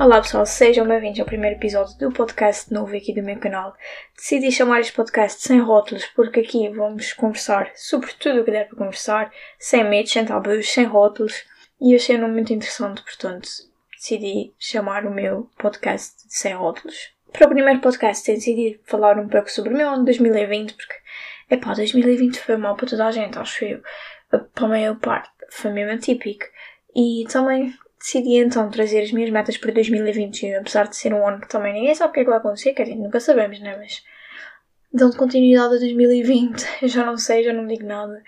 Olá pessoal, sejam bem-vindos ao primeiro episódio do podcast novo aqui do meu canal. Decidi chamar este podcast sem rótulos porque aqui vamos conversar sobre tudo o que der para conversar, sem medos, sem tabus, sem rótulos e achei um nome muito interessante, portanto decidi chamar o meu podcast sem rótulos. Para o primeiro podcast decidi falar um pouco sobre o meu ano de 2020 porque, epá, 2020 foi mal para toda a gente, acho eu. Para a maior parte foi mesmo atípico. E também decidi então trazer as minhas metas para 2021, apesar de ser um ano que também ninguém sabe o que é que vai acontecer, quer dizer, nunca sabemos, né? Mas dando continuidade a 2020, eu já não sei, já não digo nada.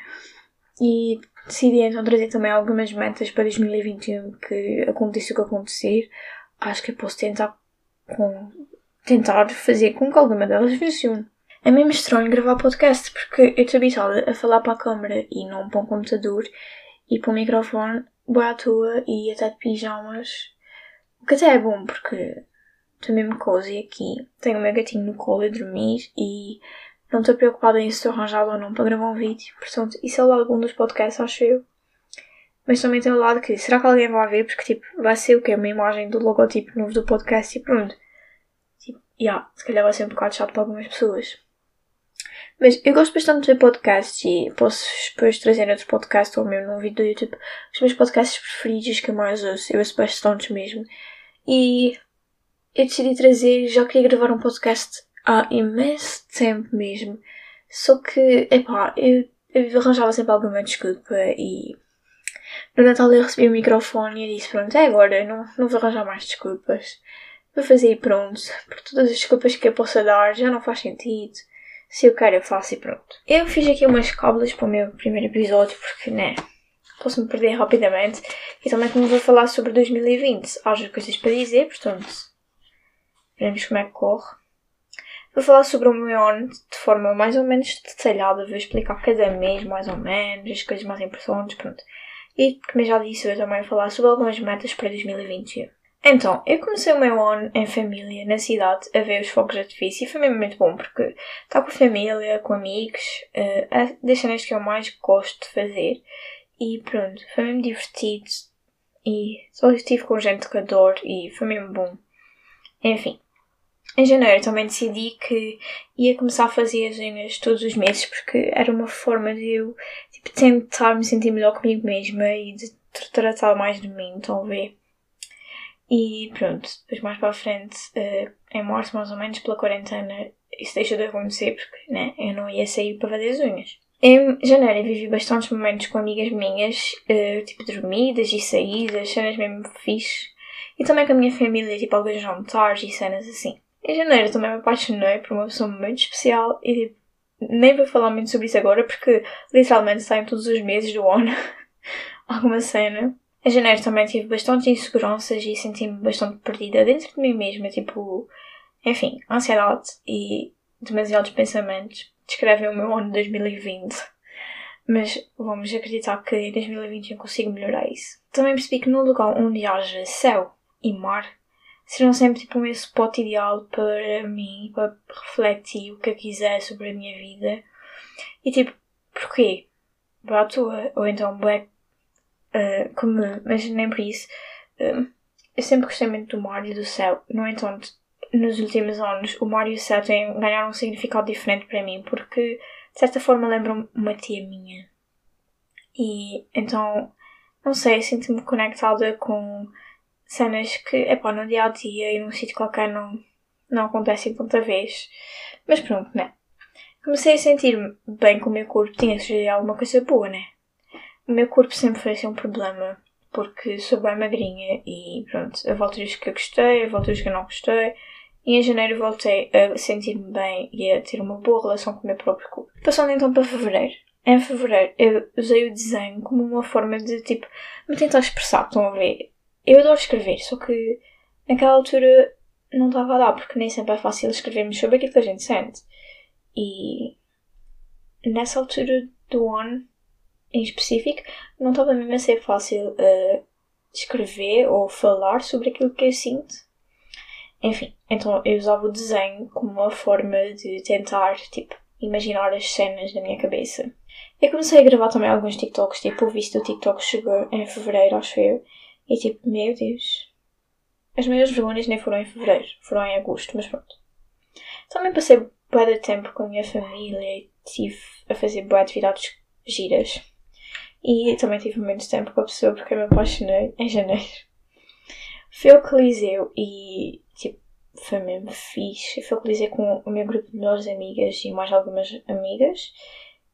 E decidi então trazer também algumas metas para 2021 que aconteça o que acontecer. Acho que eu posso tentar com tentar fazer com que alguma delas funcione. É mesmo estranho gravar podcast porque eu estou habituada a falar para a câmera e não para um computador e para o microfone boa à toa e até de pijamas. O que até é bom porque estou mesmo cozy aqui. Tenho o meu gatinho no colo a dormir e não estou preocupada em se estou arranjada ou não para gravar um vídeo. Portanto, isso é o lado bom dos podcasts, acho eu. Mas também tem o lado que, será que alguém vai ver? Porque, tipo, vai ser o quê? Uma imagem do logotipo novo do podcast e pronto. Tipo, yeah, se calhar vai ser um bocado chato para algumas pessoas. Mas eu gosto bastante de podcasts e posso depois trazer outros podcasts ou mesmo num vídeo do YouTube os meus podcasts preferidos que eu mais ouço. Eu ouço bastante mesmo. E eu decidi trazer, já queria gravar um podcast há imenso tempo mesmo. Só que, epá, eu, eu arranjava sempre alguma desculpa e no Natal eu recebi o microfone e disse, pronto, é agora, não, não vou arranjar mais desculpas. Vou fazer e pronto, porque todas as desculpas que eu possa dar já não faz sentido se eu quero eu faço e pronto. Eu fiz aqui umas cábulas para o meu primeiro episódio porque, né, posso-me perder rapidamente e também como vou falar sobre 2020, haja coisas para dizer, portanto, veremos como é que corre. Vou falar sobre o meu ano de forma mais ou menos detalhada, vou explicar cada mês mais ou menos, as coisas mais importantes, pronto. E, como eu já disse, vou também falar sobre algumas metas para 2021. Então, eu comecei o meu ano em família, na cidade, a ver os fogos de artifício e foi mesmo muito bom porque estar com a família, com amigos, uh, das cenas que eu mais gosto de fazer e pronto, foi mesmo divertido e só estive com gente que adoro e foi mesmo bom. Enfim, em janeiro também decidi que ia começar a fazer as unhas todos os meses porque era uma forma de eu tipo, tentar me sentir melhor comigo mesma e de tratar mais de mim, ver? E pronto, depois mais para a frente, uh, em março mais ou menos, pela quarentena, isso deixou de acontecer porque né, eu não ia sair para fazer as unhas. Em janeiro eu vivi bastantes momentos com amigas minhas, uh, tipo dormidas e saídas, cenas mesmo fixe. E também com a minha família, tipo alguns jantares e cenas assim. Em janeiro também me apaixonei por uma pessoa muito especial e tipo, nem vou falar muito sobre isso agora porque literalmente saem todos os meses do ano alguma cena. Em janeiro também tive bastante inseguranças e senti-me bastante perdida dentro de mim mesma, tipo, enfim, ansiedade e demasiados pensamentos descrevem o meu ano de 2020. Mas vamos acreditar que em 2021 consigo melhorar isso. Também percebi que no lugar onde haja céu e mar serão sempre tipo o meu spot ideal para mim, para refletir o que eu quiser sobre a minha vida. E tipo, porquê? Boa à toa, ou então boa uh, comum, mas nem por isso. Uh, eu sempre gostei muito do mar e do céu. No entanto, nos últimos anos, o mar e o céu têm, ganharam um significado diferente para mim, porque de certa forma lembram uma tia minha. E então, não sei, sinto-me conectada com cenas que, epá, no dia a dia e num sítio qualquer não, não acontecem tanta vez. Mas pronto, né? Comecei a sentir-me bem com o meu corpo, tinha sugerir alguma coisa boa, né? O meu corpo sempre foi assim um problema, porque sou bem magrinha e pronto, houve alturas que eu gostei, houve alturas que eu não gostei. E em janeiro voltei a sentir-me bem e a ter uma boa relação com o meu próprio corpo. Passando então para fevereiro. Em fevereiro eu usei o desenho como uma forma de tipo me tentar expressar, estão a ver? Eu adoro escrever, só que naquela altura não estava a dar, porque nem sempre é fácil escrevermos sobre aquilo que a gente sente. E nessa altura do ano em específico, não estava mesmo a ser fácil uh, escrever ou falar sobre aquilo que eu sinto. Enfim, então eu usava o desenho como uma forma de tentar, tipo, imaginar as cenas na minha cabeça. Eu comecei a gravar também alguns TikToks, tipo, o visto do TikTok chegou em fevereiro, acho eu, e tipo, meu Deus, as maiores vergonhas nem foram em fevereiro, foram em agosto, mas pronto. Também passei bué de tempo com a minha família e estive a fazer bué atividades giras. E também tive muito tempo com a pessoa porque eu me apaixonei em janeiro. Fui ao Coliseu e, tipo, foi mesmo fixe. Fui ao Coliseu com o meu grupo de melhores amigas e mais algumas amigas.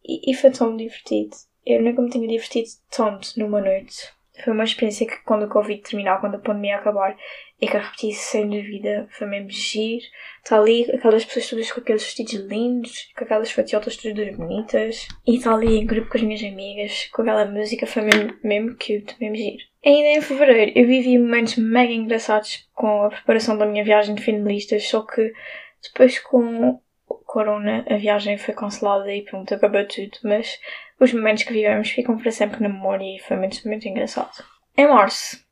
E, e foi tão divertido. Eu nunca me tinha divertido tanto numa noite. Foi uma experiência que quando o Covid terminar, quando a pandemia acabar, e que a repetir sem dúvida. Foi mesmo giro. Está ali aquelas pessoas todas com aqueles vestidos lindos, com aquelas fatiotas todas bonitas. E está ali em grupo com as minhas amigas, com aquela música. Foi mesmo, mesmo cute, mesmo giro. Ainda em fevereiro eu vivi momentos mega engraçados com a preparação da minha viagem de finalistas, só que depois com o Corona a viagem foi cancelada e pronto, acabou tudo. Mas os momentos que vivemos ficam para sempre na memória e foi muito, muito engraçado. Em março,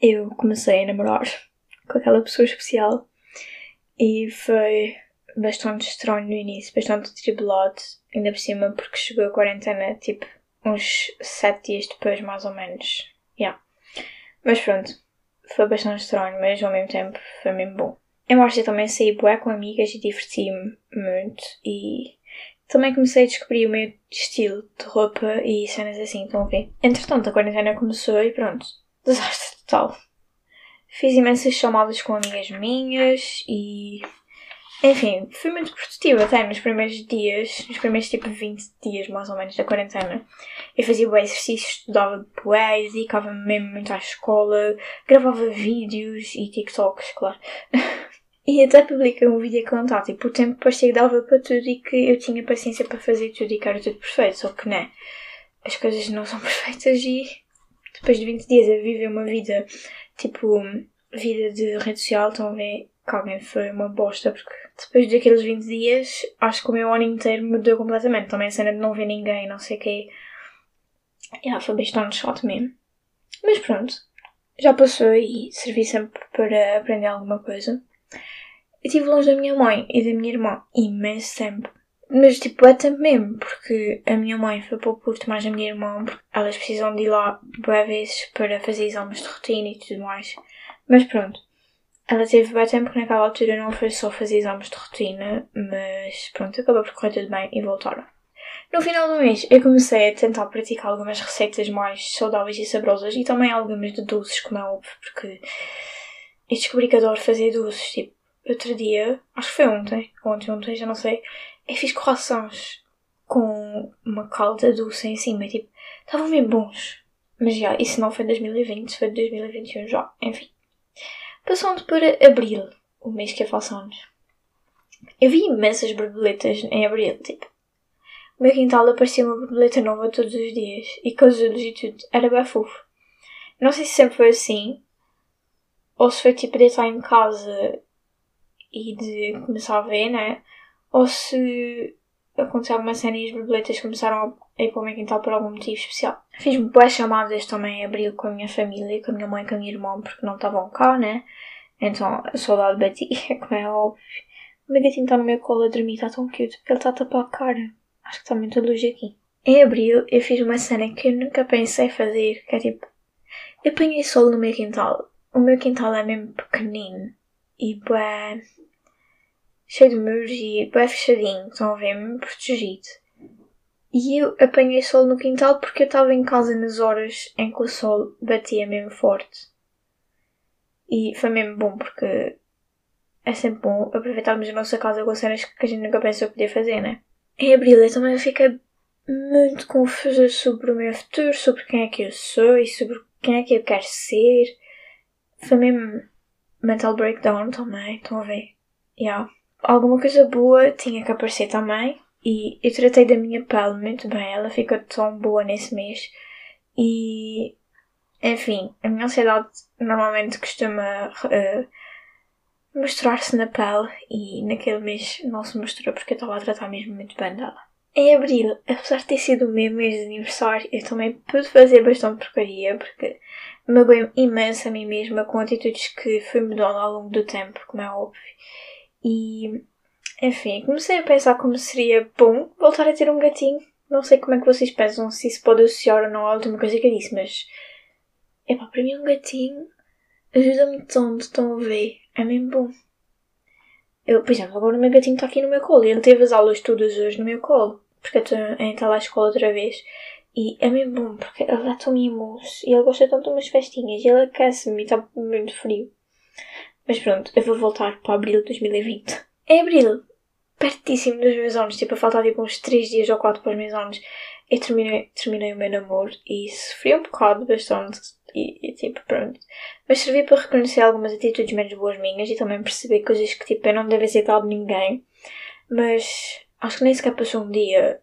eu comecei a namorar com aquela pessoa especial e foi bastante estranho no início, bastante tribulado, ainda por cima porque chegou a quarentena tipo uns sete dias depois mais ou menos. Yeah. Mas pronto, foi bastante estranho, mas ao mesmo tempo foi mesmo bom. Em março eu também saí bué com amigas e diverti-me muito e também comecei a descobrir o meu estilo de roupa e cenas assim, estão a ver? Entretanto, a quarentena começou e pronto, desastre total. Fiz imensas chamadas com amigas minhas e. Enfim, fui muito produtiva até nos primeiros dias, nos primeiros tipo 20 dias mais ou menos da quarentena. Eu fazia bué exercícios, estudava bué, dedicava-me mesmo muito à escola, gravava vídeos e TikToks, claro. e até publiquei um vídeo a contar, tipo, o tempo parecia que dava para tudo e que eu tinha paciência para fazer tudo e que era tudo perfeito, só que né, as coisas não são perfeitas e depois de 20 dias a viver uma vida, tipo, vida de rede social, estão a ver que alguém foi uma bosta, porque depois daqueles 20 dias, acho que o meu ano inteiro mudou completamente. Também a cena de não ver ninguém, não sei o quê. Yeah, foi bastante chato mesmo. Mas pronto, já passou e servi sempre para aprender alguma coisa. Estive longe da minha mãe e da minha irmã imenso tempo. Mas tipo, é tempo mesmo, porque a minha mãe foi para o Porto mais a minha irmã, porque elas precisam de ir lá boas vezes para fazer exames de rotina e tudo mais. Mas pronto, ela teve bem tempo que naquela altura não foi só fazer exames de rotina, mas pronto, acabou por correr tudo bem e voltaram. No final do mês eu comecei a tentar praticar algumas receitas mais saudáveis e saborosas e também algumas de doces, como é óbvio, porque eu descobri que adoro fazer doces, tipo, outro dia, acho que foi ontem, ontem, ontem, já não sei, eu fiz croissants com uma calda doce em cima, tipo, estavam bem bons. Mas já, isso não foi 2020, foi 2021 já, enfim. Passando para abril, o mês que faço anos. Eu vi imensas borboletas em abril, tipo. O meu quintal aparecia uma borboleta nova todos os dias, e casulos e tudo, era bem fofo. Não sei se sempre foi assim, ou se foi tipo de estar em casa e de começar a ver, né? ou se aconteceu alguma cena e as borboletas começaram a ir para o meu quintal por algum motivo especial. Fiz boas chamadas também em abril com a minha família, com a minha mãe e com a minha irmã, porque não estavam cá, né? Então a saudade batia, como é óbvio. O meu gatinho está no meu colo a dormir, está tão cute, porque ele está a tapar a cara. Acho que está muita luz aqui. Em abril eu fiz uma cena que eu nunca pensei fazer, que é tipo... Eu apanhei sol no meu quintal. O meu quintal é mesmo pequenino. E bué cheio de muros e bem fechadinho, estão a ver, mesmo protegido. E eu apanhei sol no quintal porque eu estava em casa nas horas em que o sol batia mesmo forte. E foi mesmo bom porque é sempre bom aproveitarmos a nossa casa com cenas que a gente nunca pensou que podia fazer, né? Em abril eu também fiquei muito confusa sobre o meu futuro, sobre quem é que eu sou e sobre quem é que eu quero ser. Foi mesmo mental breakdown também, estão a ver? Yeah alguma coisa boa tinha que aparecer também. E eu tratei da minha pele muito bem, ela ficou tão boa nesse mês. E, enfim, a minha ansiedade normalmente costuma uh, mostrar-se na pele e naquele mês não se mostrou porque eu estava a tratar mesmo muito bem dela. Em abril, apesar de ter sido o meu mês de aniversário, eu também pude fazer bastante porcaria porque magoei imenso a mim mesma com atitudes que fui mudando ao longo do tempo, como é óbvio. E, enfim, comecei a pensar como seria bom voltar a ter um gatinho. Não sei como é que vocês pensam, se isso pode associar ou não à última coisa que eu disse, mas. Epá, para mim um gatinho ajuda-me tanto, estão a ver? É mesmo bom. Eu, por exemplo, agora o meu gatinho está aqui no meu colo ele teve as aulas todas hoje no meu colo, porque eu estou a entrar à escola outra vez. E é mesmo bom, porque ele dá tão mimoso e ele gosta tanto de umas festinhas e ele aquece-me e está muito frio. Mas pronto, eu vou voltar para abril de 2020. Em abril, pertíssimo dos meus anos, tipo, a faltar tipo uns 3 dias ou 4 para os meus anos, eu terminei, terminei o meu namoro e sofri um bocado bastante e, e, tipo, pronto. Mas serviu para reconhecer algumas atitudes menos boas minhas e também perceber coisas que tipo, eu não devia aceitar de ninguém. Mas acho que nem sequer passou um dia,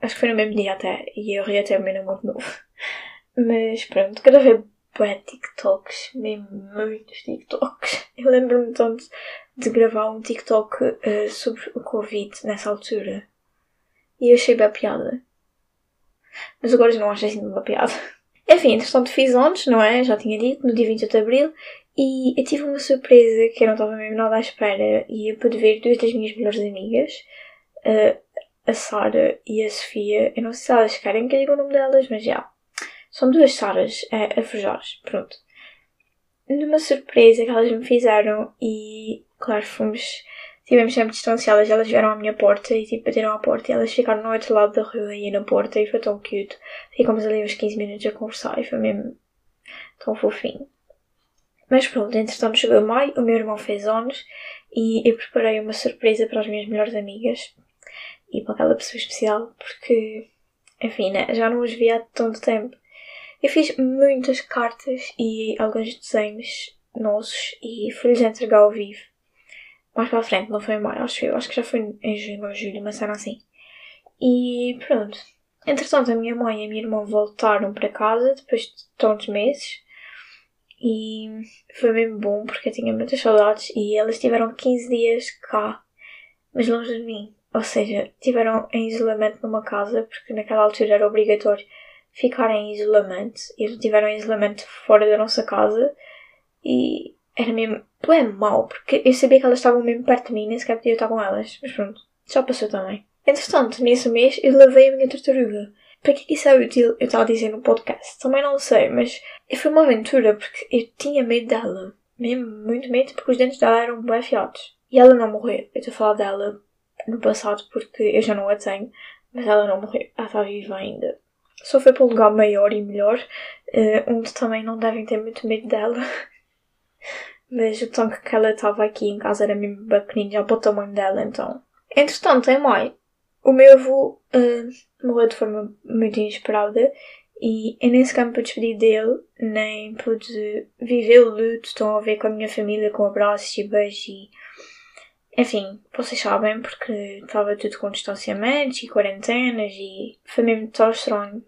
acho que foi no mesmo dia até, e eu ri até o meu namoro novo. Mas pronto, gravei bué TikToks, mesmo muitos TikToks. Eu lembro-me tanto de gravar um TikTok uh, sobre o Covid nessa altura. E eu achei bem piada. Mas agora já não acho assim uma piada. Enfim, entretanto fiz ontem, não é? Já tinha dito, no dia 28 de Abril. E eu tive uma surpresa que eu não estava mesmo nada à espera. E eu pude ver duas das minhas melhores amigas. Uh, a Sara e a Sofia. Eu não sei se elas querem que diga o nome delas, mas já. São duas Saras a, a. Pronto. Numa surpresa que elas me fizeram e, claro, fomos Estivemos sempre distanciadas, elas vieram à minha porta e tipo bateram à porta e elas ficaram no outro lado da rua e na porta e foi tão cute. Ficamos ali uns 15 minutos a conversar e foi mesmo tão fofinho. Mas pronto, entretanto chegou maio, o meu irmão fez anos e eu preparei uma surpresa para as minhas melhores amigas e para aquela pessoa especial porque, enfim, né, já não os via há tanto tempo. Eu fiz muitas cartas e alguns desenhos nossos e fui-lhes entregar ao vivo mais para a frente, não foi em maio, acho eu. Acho que já foi em junho ou julho, mas era assim. E pronto. Entretanto, a minha mãe e a minha irmã voltaram para casa depois de tantos meses. E foi mesmo bom porque eu tinha muitas saudades e elas tiveram 15 dias cá, mas longe de mim. Ou seja, tiveram em isolamento numa casa porque naquela altura era obrigatório ficar em isolamento e eles tiveram em isolamento fora da nossa casa e era mesmo é mau, porque eu sabia que elas estavam mesmo perto de mim, nem sequer podia estar com elas. Mas pronto, já passou também. Entretanto, nesse mês eu lavei a minha tartaruga. Para que isso é útil? Eu estava a dizer no podcast. Também não sei, mas foi uma aventura porque eu tinha medo dela. Mesmo muito medo porque os dentes dela eram bem afiados. E ela não morreu. Eu estou a falar dela no passado porque eu já não a tenho. Mas ela não morreu. Ela está viva ainda. Só foi para um lugar maior e melhor, uh, onde também não devem ter muito medo dela. Mas o tanque que ela estava aqui em casa era mesmo pequenino, já para o tamanho dela, então. Entretanto, em maio, o meu avô uh, morreu de forma muito inesperada e eu nem sequer me pude despedir dele, nem pude viver o luto, estão a ver com a minha família, com abraços e beijos e... Enfim, vocês sabem, porque estava tudo com distanciamentos e quarentenas e foi mesmo tão estranho.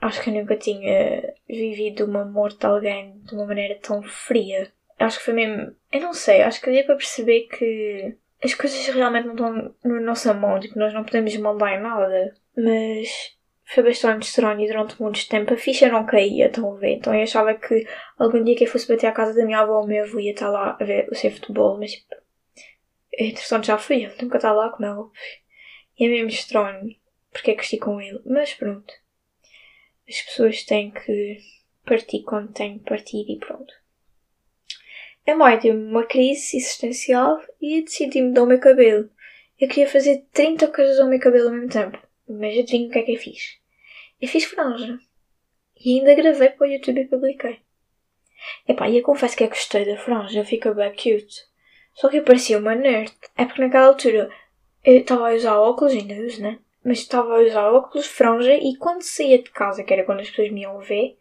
Acho que eu nunca tinha vivido uma morte de alguém de uma maneira tão fria acho que foi mesmo. Eu não sei, acho que deu para perceber que as coisas realmente não estão na nossa mão, tipo, nós não podemos mandar nada. Mas foi bastante estranho e durante muito tempo a ficha não caía, estão a ver? Então eu achava que algum dia que eu fosse bater à casa da minha avó, o meu avô ia estar lá a ver o seu futebol, mas tipo, é interessante, já fui, ele nunca está lá, como é. E é mesmo estranho porque é que estive com ele, mas pronto. As pessoas têm que partir quando têm que partir e pronto. A mãe teve uma crise existencial e decidi mudar o meu cabelo. Eu queria fazer 30 coisas ao meu cabelo ao mesmo tempo, mas adivinha o que é que eu fiz? Eu fiz franja. E ainda gravei para o YouTube e publiquei. Epá, e eu confesso que eu gostei da franja, fica bem cute. Só que eu parecia uma nerd. É porque naquela altura eu estava a usar óculos, ainda uso, né? Mas estava a usar óculos, franja e quando saía de casa, que era quando as pessoas me iam ver,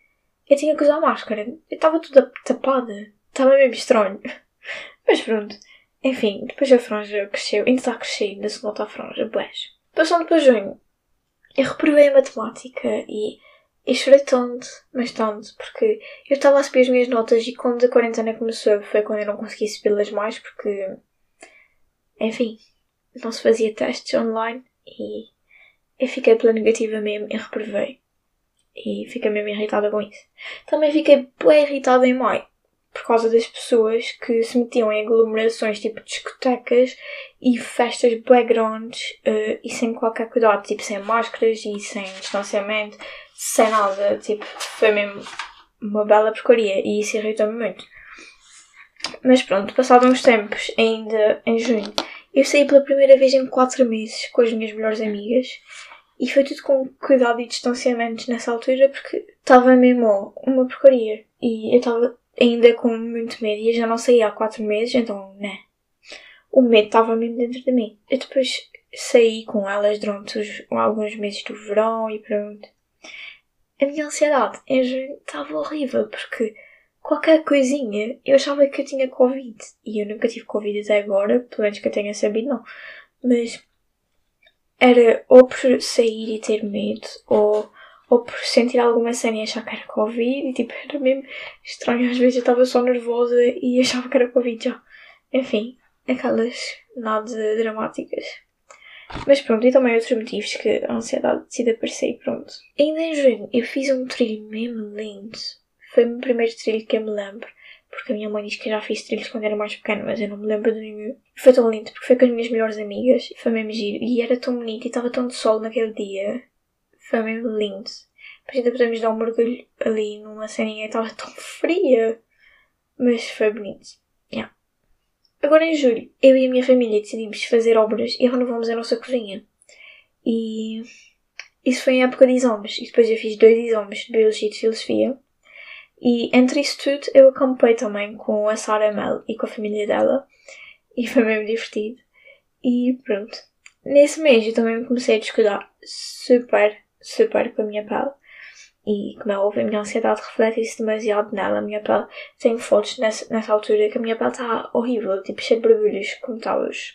eu tinha que usar máscara. Eu estava toda tapada. Estava mesmo estranho. Mas pronto. Enfim, depois a franja cresceu. Ainda está a crescer, ainda se nota a franja. Boés. Passando para junho, eu reprovei a matemática e eu chorei tanto, mas tanto, porque eu estava a subir as minhas notas e quando a quarentena começou foi quando eu não consegui subi-las mais porque, enfim, não se fazia testes online e eu fiquei pela negativa mesmo e reprovei. E fiquei mesmo irritada com isso. Também fiquei bem irritada em maio por causa das pessoas que se metiam em aglomerações tipo discotecas e festas backgrounds uh, e sem qualquer cuidado, tipo sem máscaras e sem distanciamento, sem nada, tipo, foi mesmo uma bela porcaria e isso irritou-me muito. Mas pronto, passados uns tempos, ainda em junho, eu saí pela primeira vez em 4 meses com as minhas melhores amigas. E foi tudo com cuidado e distanciamentos nessa altura porque estava mesmo uma porcaria. E eu estava ainda com muito medo e já não saía há 4 meses, então, né. O medo estava mesmo dentro de mim. Eu depois saí com elas durante os, alguns meses do verão e pronto. A minha ansiedade em junho estava horrível porque qualquer coisinha eu achava que eu tinha Covid. E eu nunca tive Covid até agora, pelo menos que eu tenha sabido, não. Mas era ou por sair e ter medo, ou, ou por sentir alguma cena e achar que era Covid, e tipo, era mesmo estranho. Às vezes eu estava só nervosa e achava que era Covid já. Enfim, aquelas nada dramáticas. Mas pronto, e também outros motivos que a ansiedade decide aparecer e pronto. Ainda em junho eu fiz um trilho mesmo lindo. Foi o meu primeiro trilho que eu me lembro porque a minha mãe diz que eu já fiz trilhos quando era mais pequena, mas eu não me lembro de nenhum. E foi tão lindo, porque foi com as minhas melhores amigas, e foi mesmo giro, e era tão bonito, e estava tão de sol naquele dia. Foi mesmo lindo. Depois ainda podemos dar um mergulho ali numa ceninha, estava tão fria. Mas foi bonito. Agora em julho, eu e a minha família decidimos fazer obras e renovamos a nossa cozinha. E isso foi em época de exames. E depois eu fiz dois exames de Biologia e de Filosofia. E entre isso tudo, eu acampei também com a Sarah Mel e com a família dela. E foi mesmo divertido. E pronto. Nesse mês eu também comecei a descuidar super, super com a minha pele. E como é óbvio, a minha ansiedade reflete-se demasiado nela. A minha pele, tenho fotos nessa, nessa altura que a minha pele está horrível, tipo cheia de borbulhos, como está hoje.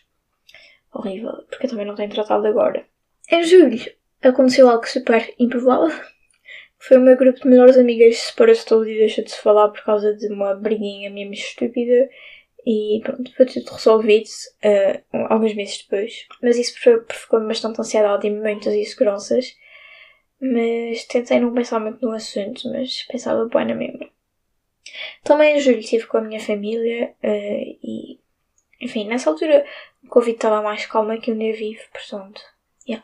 Horrível, porque eu também não tenho tratado agora. Em julho aconteceu algo super improvável foi o meu grupo de melhores amigas separou-se todo e deixou de se falar por causa de uma briguinha mesmo estúpida. E pronto, foi tudo resolvido uh, alguns meses depois. Mas isso provocou-me bastante ansiedade e muitas inseguranças. Mas tentei não pensar muito no assunto, mas pensava bem na mesma. Também em julho estive com a minha família uh, e, enfim, nessa altura o Covid estava mais calma que onde eu vivo, portanto, Yeah.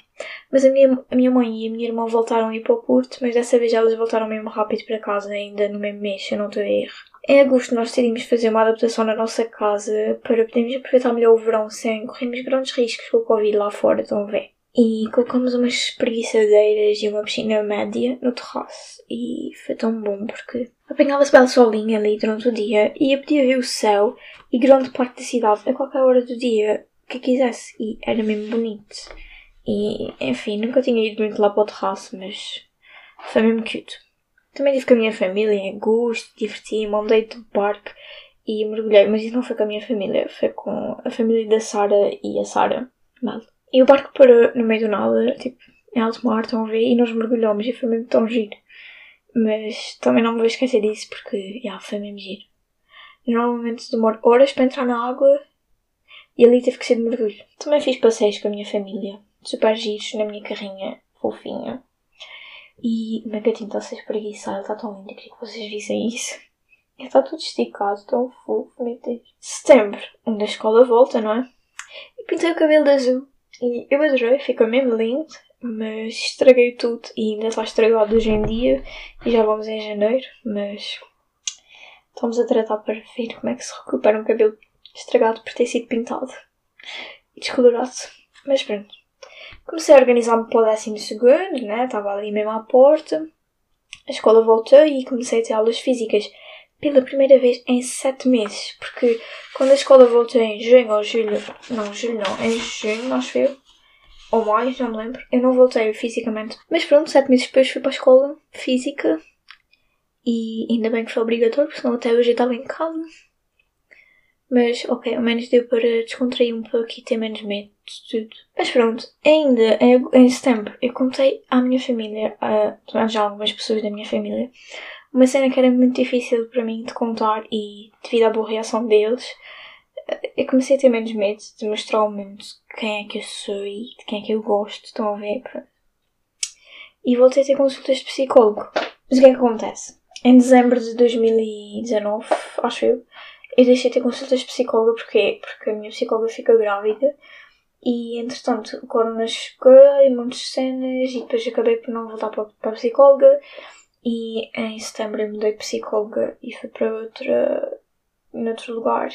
Mas a minha, a minha mãe e a minha irmã voltaram a ir para o Porto, mas dessa vez elas voltaram mesmo rápido para casa, ainda no mesmo mês, se eu não estou a erro. Em agosto nós decidimos fazer uma adaptação na nossa casa para podermos aproveitar melhor o verão sem corrermos grandes riscos com o Covid lá fora, estão a ver? E colocamos umas espreguiçadeiras e uma piscina média no terraço. E foi tão bom porque apanhava-se belo solinho ali durante o dia e eu podia ver o céu e grande parte da cidade a qualquer hora do dia que quisesse. E era mesmo bonito. E, enfim, nunca tinha ido muito lá para o terraço, mas foi mesmo cute. Também estive com a minha família em Augusto, diverti-me, andei do parque e mergulhei, mas isso não foi com a minha família, foi com a família da Sara e a Sara Mal. E o barco parou no meio do nada, tipo, em alto mar, estão a ver, e nós mergulhamos e foi mesmo tão giro. Mas também não me vou esquecer disso porque, já, foi mesmo giro. Normalmente demoro horas para entrar na água e ali teve que ser de mergulho. Também fiz passeios com a minha família super giros na minha carrinha fofinha. E o meu gatinho está a ser espreguiçado, está tão lindo, queria que vocês vissem isso. Ele está todo esticado, tão fofo, meu Deus. Setembro, onde a escola volta, não é? E pintei o cabelo de azul. E eu adorei, ficou mesmo lindo, mas estraguei tudo e ainda está estragado hoje em dia. E já vamos em janeiro, mas estamos a tratar para ver como é que se recupera um cabelo estragado por ter sido pintado e descolorado. Mas pronto. Comecei a organizar-me para o décimo segundo, né? Estava ali mesmo à porta. A escola voltou e comecei a ter aulas físicas pela primeira vez em sete meses. Porque quando a escola voltou em junho ou julho, não, julho não, em junho, acho eu, ou mais, não me lembro, eu não voltei fisicamente. Mas pronto, sete meses depois fui para a escola física e ainda bem que foi obrigatório, porque senão até hoje eu estava em casa. Mas, ok, ao menos deu para descontrair um pouco e ter menos medo de tudo. Mas pronto, ainda em, em setembro eu contei à minha família, a, já algumas pessoas da minha família, uma cena que era muito difícil para mim de contar e devido à boa reação deles, eu comecei a ter menos medo de mostrar ao mundo quem é que eu sou e de quem é que eu gosto, estão a ver? E voltei a ter consultas de psicólogo. Mas o que é que acontece? Em dezembro de 2019, acho eu, eu deixei de ter consultas de psicóloga porque, porque a minha psicóloga ficou grávida e entretanto o corona chegou e muitas cenas e depois acabei por não voltar para, para a psicóloga e em setembro eu mudei de psicóloga e fui para outra noutro lugar.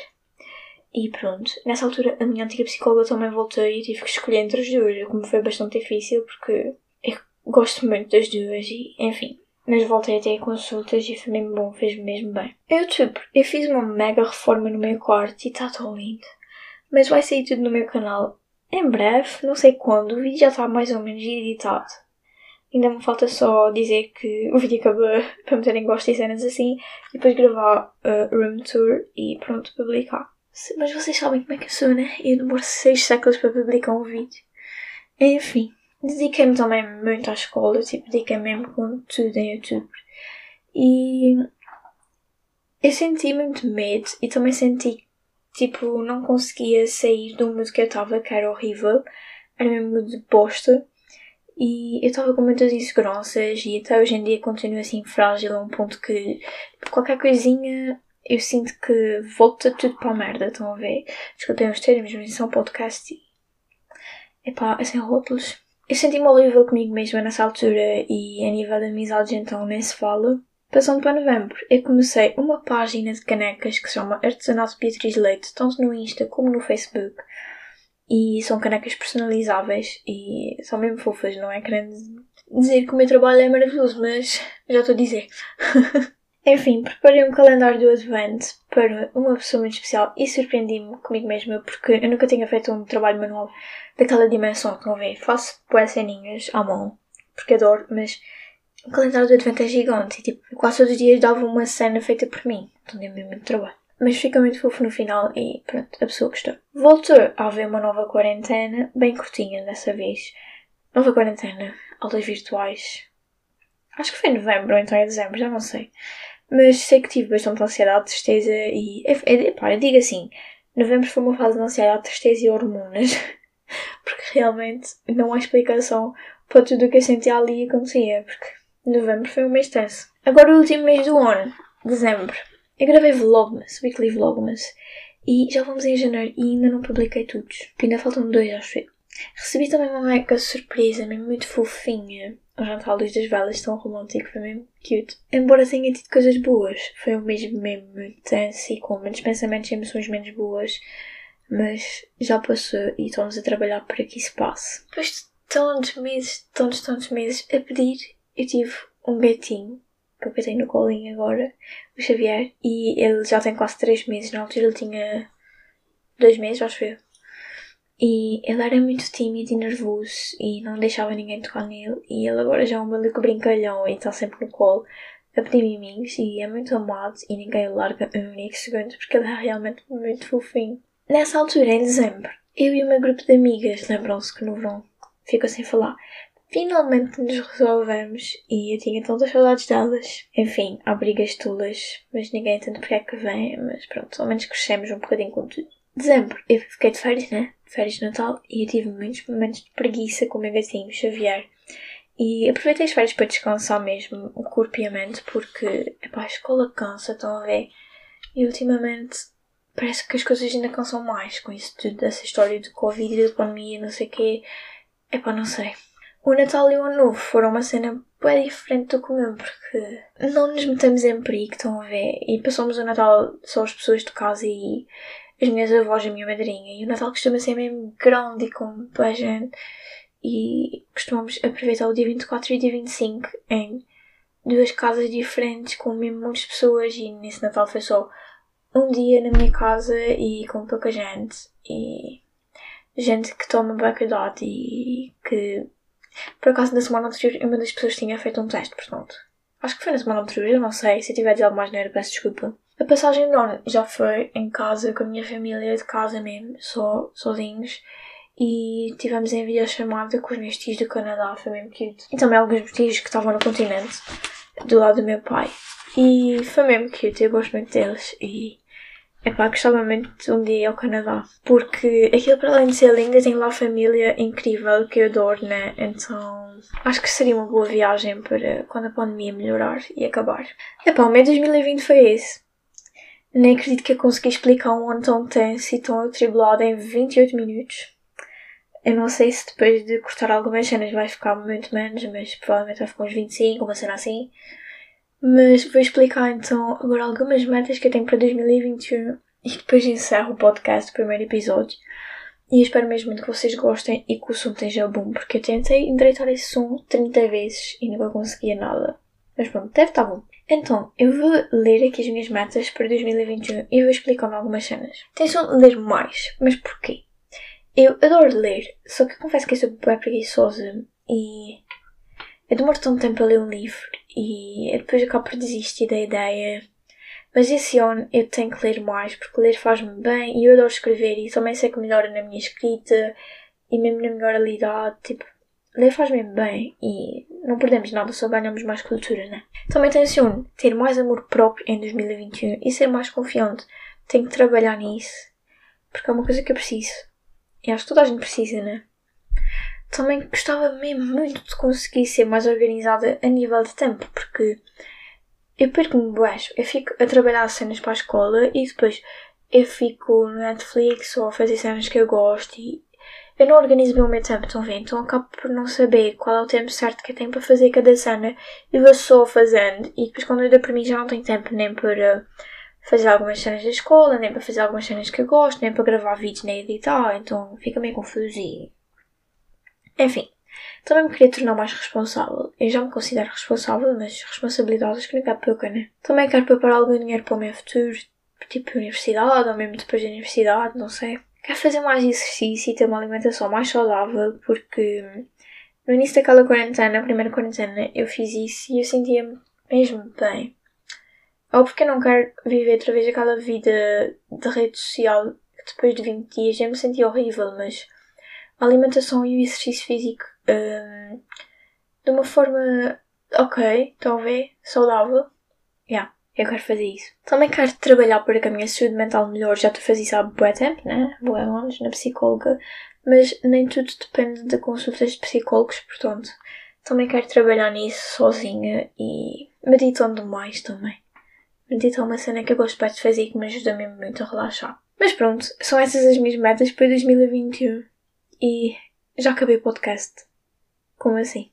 E pronto, nessa altura a minha antiga psicóloga também voltou e eu tive que escolher entre as duas, como foi bastante difícil porque eu gosto muito das duas e, enfim. Mas voltei até a consultas e foi mesmo bom, fez-me mesmo bem. Em outubro, eu fiz uma mega reforma no meu quarto e está tão lindo. Mas vai sair tudo no meu canal em breve, não sei quando, o vídeo já está mais ou menos editado. Ainda me falta só dizer que o vídeo acabou para meterem gosto e cenas assim, e depois gravar a uh, room tour e pronto, publicar. Mas vocês sabem como é que eu sou, né? Eu demoro 6 séculos para publicar um vídeo. Enfim, dediquei-me também muito à escola, tipo, dediquei-me mesmo com tudo em YouTube. E eu senti muito medo e também senti tipo, não conseguia sair do mood que eu estava, que era horrível, era mesmo de bosta. E eu estava com muitas inseguranças e até hoje em dia continuo assim frágil a um ponto que qualquer coisinha eu sinto que volta tudo para a merda, estão a ver? Desculpem os termos, mas isso é podcast e. Epá, é sem rótulos. Eu senti-me horrível comigo mesma nessa altura e a nível de amizades então nem se fala. Passando para novembro, eu comecei uma página de canecas que se chama Artesanato Beatriz Leite, tanto no Insta como no Facebook. E são canecas personalizáveis e são mesmo fofas, não é querendo dizer que o meu trabalho é maravilhoso, mas já estou a dizer. Enfim, preparei um calendário do Advent para uma pessoa muito especial e surpreendi-me comigo mesma porque eu nunca tinha feito um trabalho manual daquela dimensão que não vê. Faço boas ceninhas à mão, porque adoro, mas o calendário do Advent é gigante e tipo, quase todos os dias dava uma cena feita por mim. Então deu mesmo muito trabalho. Mas fica muito fofo no final e pronto, a pessoa gostou. Voltou a haver uma nova quarentena, bem curtinha dessa vez. Nova quarentena, aulas virtuais. Acho que foi em novembro ou então é dezembro, já não sei. Mas sei que tive bastante ansiedade, tristeza e. É, é, pá, eu digo assim: novembro foi uma fase de ansiedade, tristeza e hormonas. porque realmente não há explicação para tudo o que eu sentia ali e acontecia. Porque novembro foi um mês tenso. Agora o último mês do ano, dezembro. Eu gravei Vlogmas, Weekly Vlogmas. E já vamos em janeiro e ainda não publiquei todos. Ainda faltam dois, acho eu. Recebi também uma mega surpresa, mesmo muito fofinha. O jantar luz das velas, tão romântico, foi mesmo cute. Embora tenha tido coisas boas, foi um mês mesmo muito tenso e com muitos pensamentos e emoções menos boas. Mas já passou e estamos a trabalhar para que isso passe. Depois de tantos meses, tantos, tantos meses a pedir, eu tive um gatinho que eu tenho no colinho agora, o Xavier, e ele já tem quase 3 meses. Na altura ele tinha 2 meses, acho eu. E ele era muito tímido e nervoso e não deixava ninguém tocar nele. E ele agora já é um maluco brincalhão e está sempre no colo a pedir miminhos e é muito amado e ninguém o larga um único segundo porque ele é realmente muito fofinho. Nessa altura, em dezembro, eu e o meu grupo de amigas lembram-se que no verão ficou sem falar. Finalmente nos resolvemos e eu tinha tantas saudades delas. Enfim, há brigas tulas, mas ninguém entende porque é que vem, mas pronto, ao menos crescemos um bocadinho com tudo. Dezembro, eu fiquei de férias, né? De férias de Natal e eu tive muitos momentos de preguiça com o meu gatinho, Xavier. E aproveitei as férias para descansar mesmo o corpo e a mente porque, epá, a escola cansa, estão a ver? E ultimamente parece que as coisas ainda cansam mais com isso tudo, dessa história de Covid da pandemia, não sei o quê. Epá, não sei. O Natal e o Ano Novo foram uma cena bem diferente do comum, porque não nos metemos em perigo, estão a ver? E passamos o Natal só as pessoas de casa e as minhas avós e a minha madrinha. E o Natal costuma ser mesmo grande e com toda a gente. E costumamos aproveitar o dia 24 e o dia 25 em duas casas diferentes, com mesmo muitas pessoas. E nesse Natal foi só um dia na minha casa e com pouca gente. E gente que toma cuidado e que por acaso, na semana anterior, uma das pessoas tinha feito um teste, portanto. Acho que foi na semana anterior, não sei. Se tiver de algo mais neiro, peço desculpa. A passagem de ano já foi em casa, com a minha família, de casa mesmo, só, sozinhos. E tivemos em videochamada com os meus tios do Canadá, foi mesmo cute. E também alguns tios que estavam no continente, do lado do meu pai. E foi mesmo cute, eu gosto muito deles. E Epá, gostava muito um dia ao Canadá. Porque aquilo, para além de ser lindo, tem lá família incrível que eu adoro, né? Então acho que seria uma boa viagem para quando a pandemia melhorar e acabar. Epá, o mês de 2020 foi esse. Nem acredito que eu consegui explicar um ano tão tenso e tão atribulado em 28 minutos. Eu não sei se depois de cortar algumas cenas vai ficar muito menos, mas provavelmente vai ficar uns 25, uma cena assim. Mas vou explicar então agora algumas metas que eu tenho para 2021 e depois encerro o podcast, o primeiro episódio. E espero mesmo muito que vocês gostem e que o som esteja bom, porque eu tentei endireitar esse som 30 vezes e nunca conseguia nada. Mas pronto, deve estar bom. Então, eu vou ler aqui as minhas metas para 2021 e vou explicando algumas cenas. Tenho ler mais, mas porquê? Eu adoro ler, só que confesso que eu sou bem preguiçosa e eu demoro tanto tempo a ler um livro e depois acabo por desistir da ideia. Mas esse ano eu tenho que ler mais, porque ler faz-me bem e eu adoro escrever e também sei que melhora na minha escrita e mesmo na minha oralidade. Tipo, ler faz-me bem e não perdemos nada, só ganhamos mais cultura, né? Também tenciono ter mais amor próprio em 2021 e ser mais confiante. Tenho que trabalhar nisso, porque é uma coisa que eu preciso. E acho que toda a gente precisa, né? Também gostava mesmo muito de conseguir ser mais organizada a nível de tempo, porque eu perco-me baixo. Eu fico a trabalhar cenas para a escola e depois eu fico no Netflix ou a fazer cenas que eu gosto e eu não organizo bem o meu tempo, estão ver? Então acabo por não saber qual é o tempo certo que eu tenho para fazer cada cena e vou só fazendo. E depois quando eu dou para mim já não tenho tempo nem para fazer algumas cenas da escola, nem para fazer algumas cenas que eu gosto, nem para gravar vídeos nem editar, então fica meio confuso enfim, também me queria tornar mais responsável. Eu já me considero responsável, mas responsabilidades que não é pouca, né? Também quero preparar algum dinheiro para o meu futuro, tipo universidade, ou mesmo depois da universidade, não sei. Quero fazer mais exercício e ter uma alimentação mais saudável, porque no início daquela quarentena, a primeira quarentena, eu fiz isso e eu sentia-me mesmo bem. Ou porque eu não quero viver outra vez aquela vida de rede social que depois de 20 dias eu me sentia horrível, mas a alimentação e o exercício físico um, de uma forma ok, ver? Saudável. Yeah, eu quero fazer isso. Também quero trabalhar para que a minha saúde mental melhor. Já estou a fazer isso há bué tempo, né? Bué anos na psicóloga. Mas nem tudo depende de consultas de psicólogos, portanto, também quero trabalhar nisso sozinha e meditando mais também. Meditar é uma cena que eu gosto de fazer e que me ajuda mesmo muito a relaxar. Mas pronto, são essas as minhas metas para 2021. E já acabei o podcast. Como assim?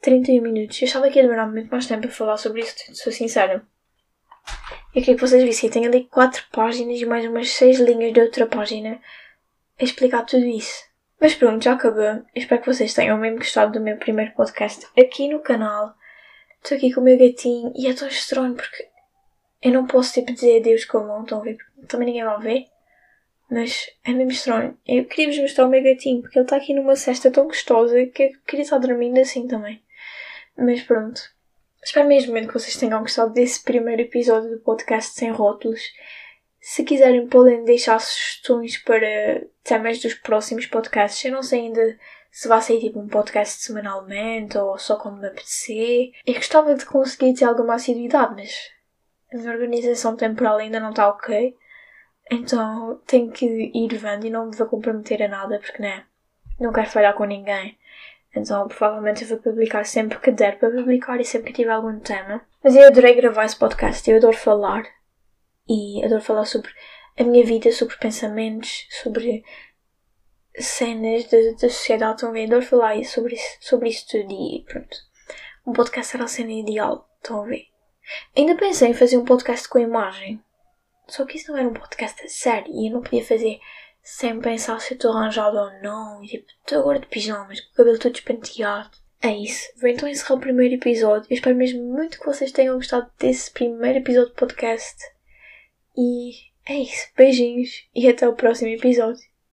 31 minutos. Eu achava que ia demorar muito mais tempo a falar sobre isso, sou sincera. Eu queria que vocês vissem. Tenho ali 4 páginas e mais umas 6 linhas de outra página a explicar tudo isso. Mas pronto, já acabou. Eu espero que vocês tenham mesmo gostado do meu primeiro podcast aqui no canal. Estou aqui com o meu gatinho e é tão estranho porque eu não posso tipo dizer adeus com a mão, estão a ver? Também ninguém vai ver. Mas é mesmo estranho. Eu queria vos mostrar o meu gatinho, porque ele está aqui numa cesta tão gostosa que eu queria estar dormindo assim também. Mas pronto. Espero mesmo que vocês tenham gostado desse primeiro episódio do podcast Sem Rótulos. Se quiserem, podem deixar sugestões para temas dos próximos podcasts. Eu não sei ainda se vai sair tipo um podcast semanalmente ou só quando me apetecer. Eu gostava de conseguir ter alguma assiduidade, mas a minha organização temporal ainda não está ok. Então tenho que ir vendo e não me vou comprometer a nada porque né, não quero falhar com ninguém. Então provavelmente eu vou publicar sempre que der para publicar e sempre que tiver algum tema. Mas eu adorei gravar esse podcast, eu adoro falar. E adoro falar sobre a minha vida, sobre pensamentos, sobre cenas da sociedade também. Adoro falar sobre isso, sobre isso tudo e pronto. Um podcast era a cena ideal, estão a ver? Ainda pensei em fazer um podcast com imagem. Só que isso não era um podcast a sério e eu não podia fazer sem pensar se estou arranjado ou não. E tipo, estou agora de pijamas, com o cabelo todo despenteado. É isso. Vou então encerrar o primeiro episódio. Eu espero mesmo muito que vocês tenham gostado desse primeiro episódio do podcast. E é isso. Beijinhos e até o próximo episódio.